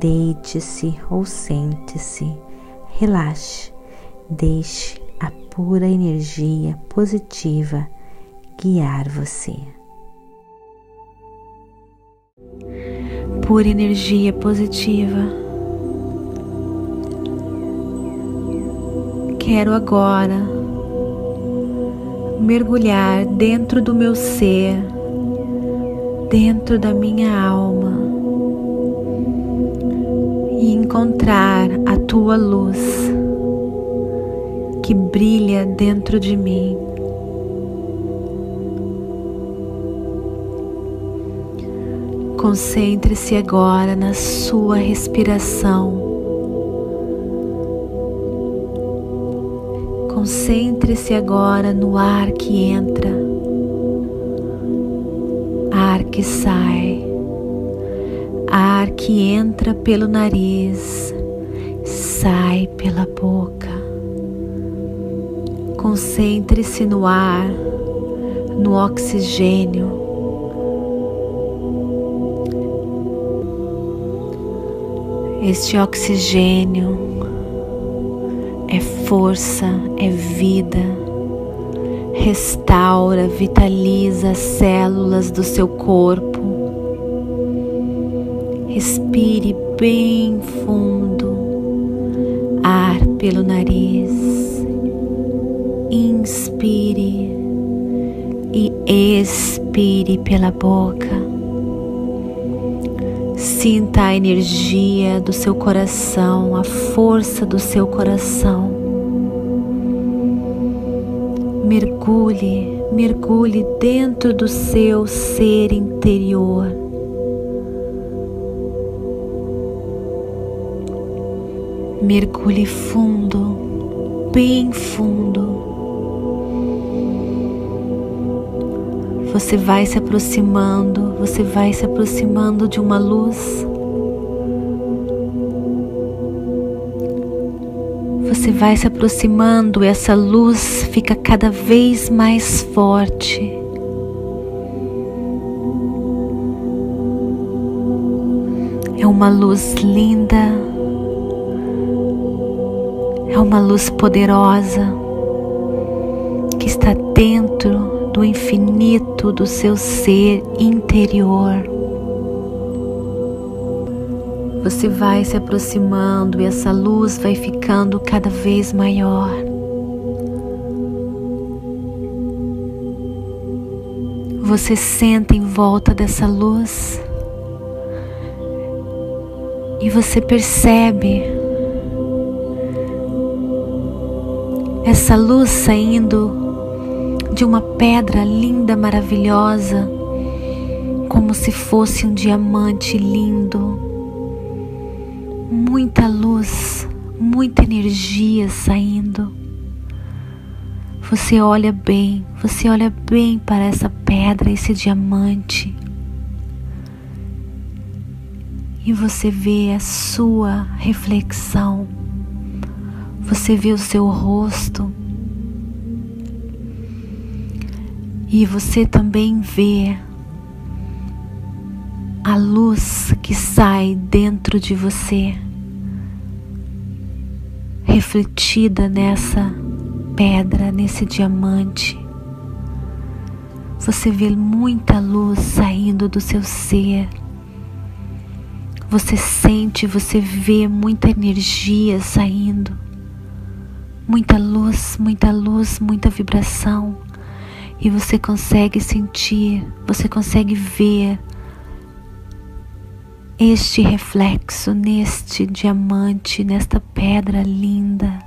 Deite-se ou sente-se, relaxe, deixe a pura energia positiva guiar você. Pura energia positiva. Quero agora mergulhar dentro do meu ser, dentro da minha alma encontrar a tua luz que brilha dentro de mim. Concentre-se agora na sua respiração. Concentre-se agora no ar que entra, ar que sai ar que entra pelo nariz, sai pela boca. Concentre-se no ar, no oxigênio. Este oxigênio é força, é vida, restaura, vitaliza as células do seu corpo Respire bem fundo, ar pelo nariz. Inspire e expire pela boca. Sinta a energia do seu coração, a força do seu coração. Mergulhe, mergulhe dentro do seu ser interior Mergulhe fundo, bem fundo. Você vai se aproximando, você vai se aproximando de uma luz. Você vai se aproximando, essa luz fica cada vez mais forte. É uma luz linda, é uma luz poderosa que está dentro do infinito do seu ser interior. Você vai se aproximando e essa luz vai ficando cada vez maior. Você senta em volta dessa luz e você percebe essa luz saindo de uma pedra linda, maravilhosa, como se fosse um diamante lindo. Muita luz, muita energia saindo. Você olha bem, você olha bem para essa pedra, esse diamante. E você vê a sua reflexão você vê o seu rosto e você também vê a luz que sai dentro de você, refletida nessa pedra, nesse diamante. Você vê muita luz saindo do seu ser. Você sente, você vê muita energia saindo muita luz, muita luz, muita vibração, e você consegue sentir, você consegue ver este reflexo neste diamante, nesta pedra linda.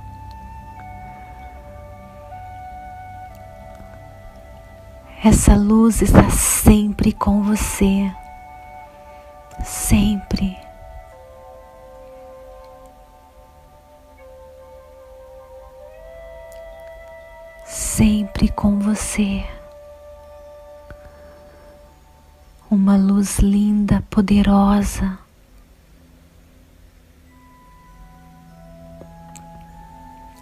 Essa luz está sempre com você, sempre. Com você. Uma luz linda, poderosa.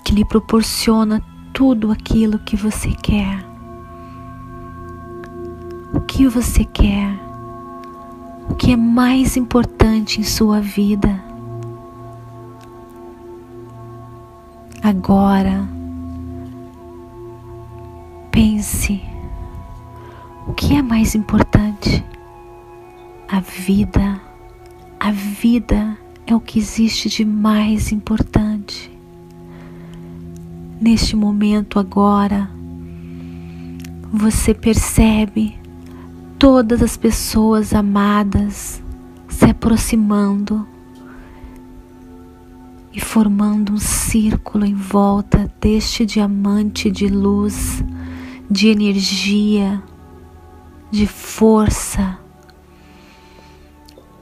Que lhe proporciona tudo aquilo que você quer. O que você quer? O que é mais importante em sua vida? Agora, pense: o que é mais importante? A vida. A vida é o que existe de mais importante. Neste momento, agora, você percebe todas as pessoas amadas se aproximando e formando um círculo em volta deste diamante de luz, de energia, de força.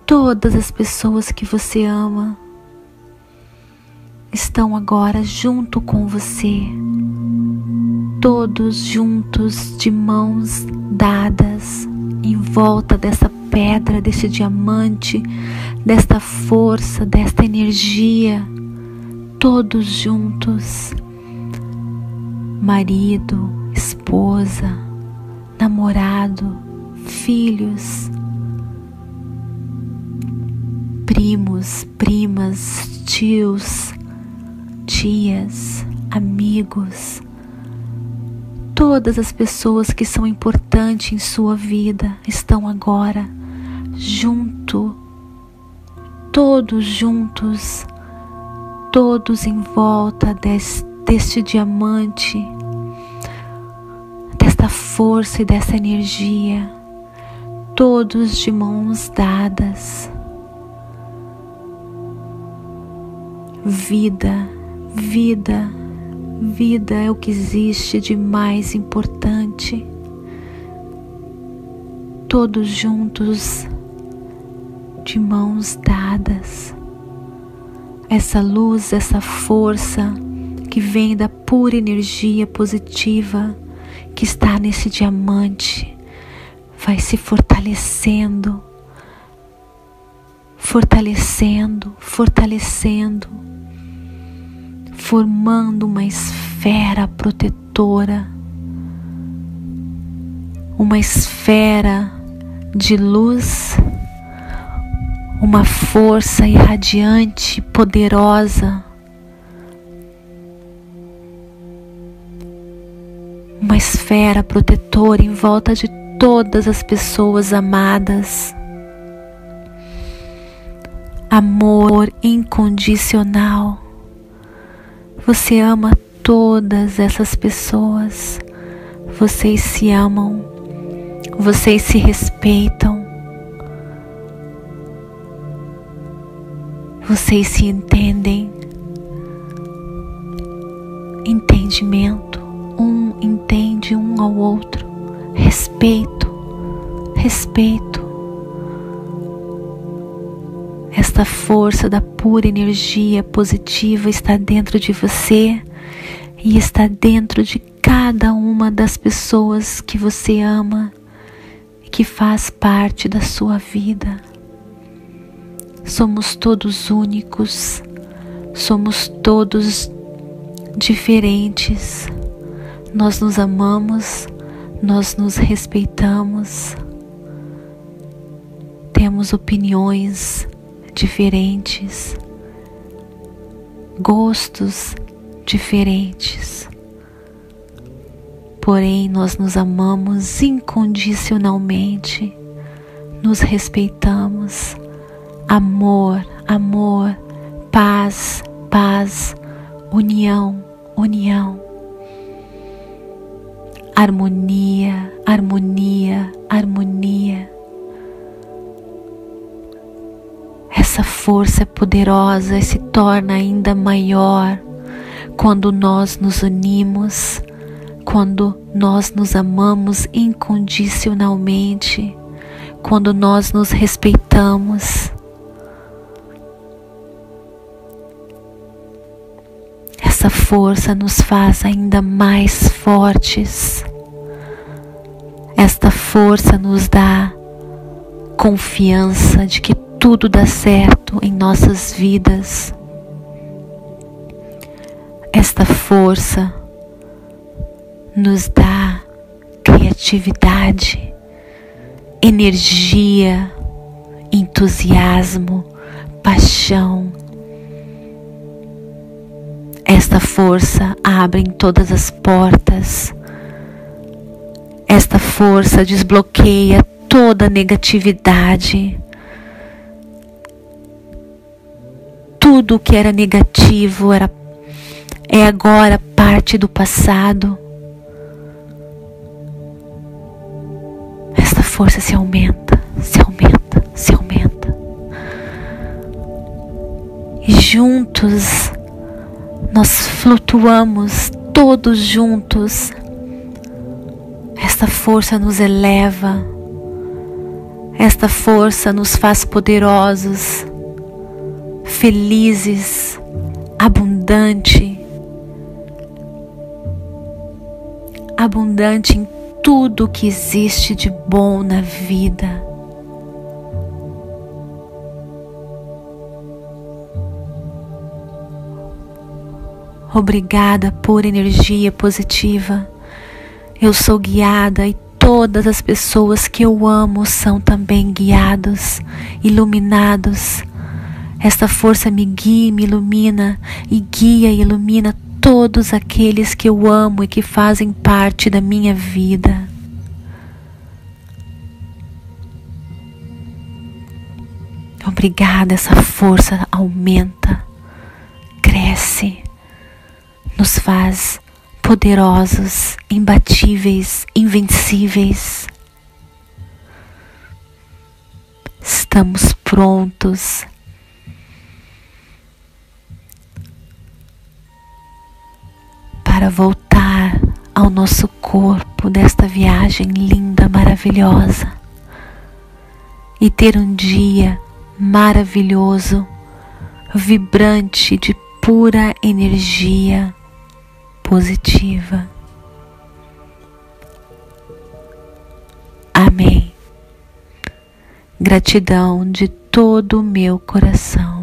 Todas as pessoas que você ama estão agora junto com você, todos juntos de mãos dadas em volta dessa pedra, desse diamante, desta força, desta energia. Todos juntos. Marido, esposa, namorado, filhos, primos, primas, tios, tias, amigos, todas as pessoas que são importantes em sua vida estão agora junto, todos juntos todos em volta deste, deste diamante, desta força e dessa energia, todos de mãos dadas. Vida, vida, vida é o que existe de mais importante. Todos juntos, de mãos dadas essa luz, essa força que vem da pura energia positiva que está nesse diamante, vai se fortalecendo, fortalecendo, fortalecendo, formando uma esfera protetora, uma esfera de luz uma força irradiante, poderosa, uma esfera protetora em volta de todas as pessoas amadas. Amor incondicional. Você ama todas essas pessoas. Vocês se amam. Vocês se respeitam. Vocês se entendem. Entendimento. Ao outro. Respeito. Respeito. Esta força da pura energia positiva está dentro de você e está dentro de cada uma das pessoas que você ama e que faz parte da sua vida. Somos todos únicos, somos todos diferentes. Nós nos amamos, nós nos respeitamos, temos opiniões diferentes, gostos diferentes. Porém, nós nos amamos incondicionalmente, nos respeitamos amor, amor, paz, paz, união, união, harmonia, harmonia, harmonia. Essa força é poderosa e se torna ainda maior quando nós nos unimos, quando nós nos amamos incondicionalmente, quando nós nos essa força nos faz ainda mais fortes. Esta força nos dá confiança de que tudo dá certo em nossas vidas. Esta força nos dá criatividade, energia, entusiasmo, paixão. Esta força abre todas as portas. Esta força desbloqueia toda negatividade. Tudo que era negativo era é agora parte do passado. Esta força se aumenta, se aumenta, se aumenta. E juntos nós flutuamos todos juntos. Esta força nos eleva esta força nos faz poderosos, felizes, abundante, abundante em tudo que existe de bom na vida. Obrigada por energia positiva. Eu sou guiada e Todas as pessoas que eu amo são também guiados, iluminados. Esta força me guia me ilumina, e guia e ilumina todos aqueles que eu amo e que fazem parte da minha vida. Obrigada, essa força aumenta, cresce, nos faz poderosos, imbatíveis, invencíveis. Estamos prontos. Para voltar ao nosso corpo desta viagem linda, maravilhosa. E ter um dia maravilhoso, vibrante de pura energia positiva. Amém. Gratidão de todo o meu coração.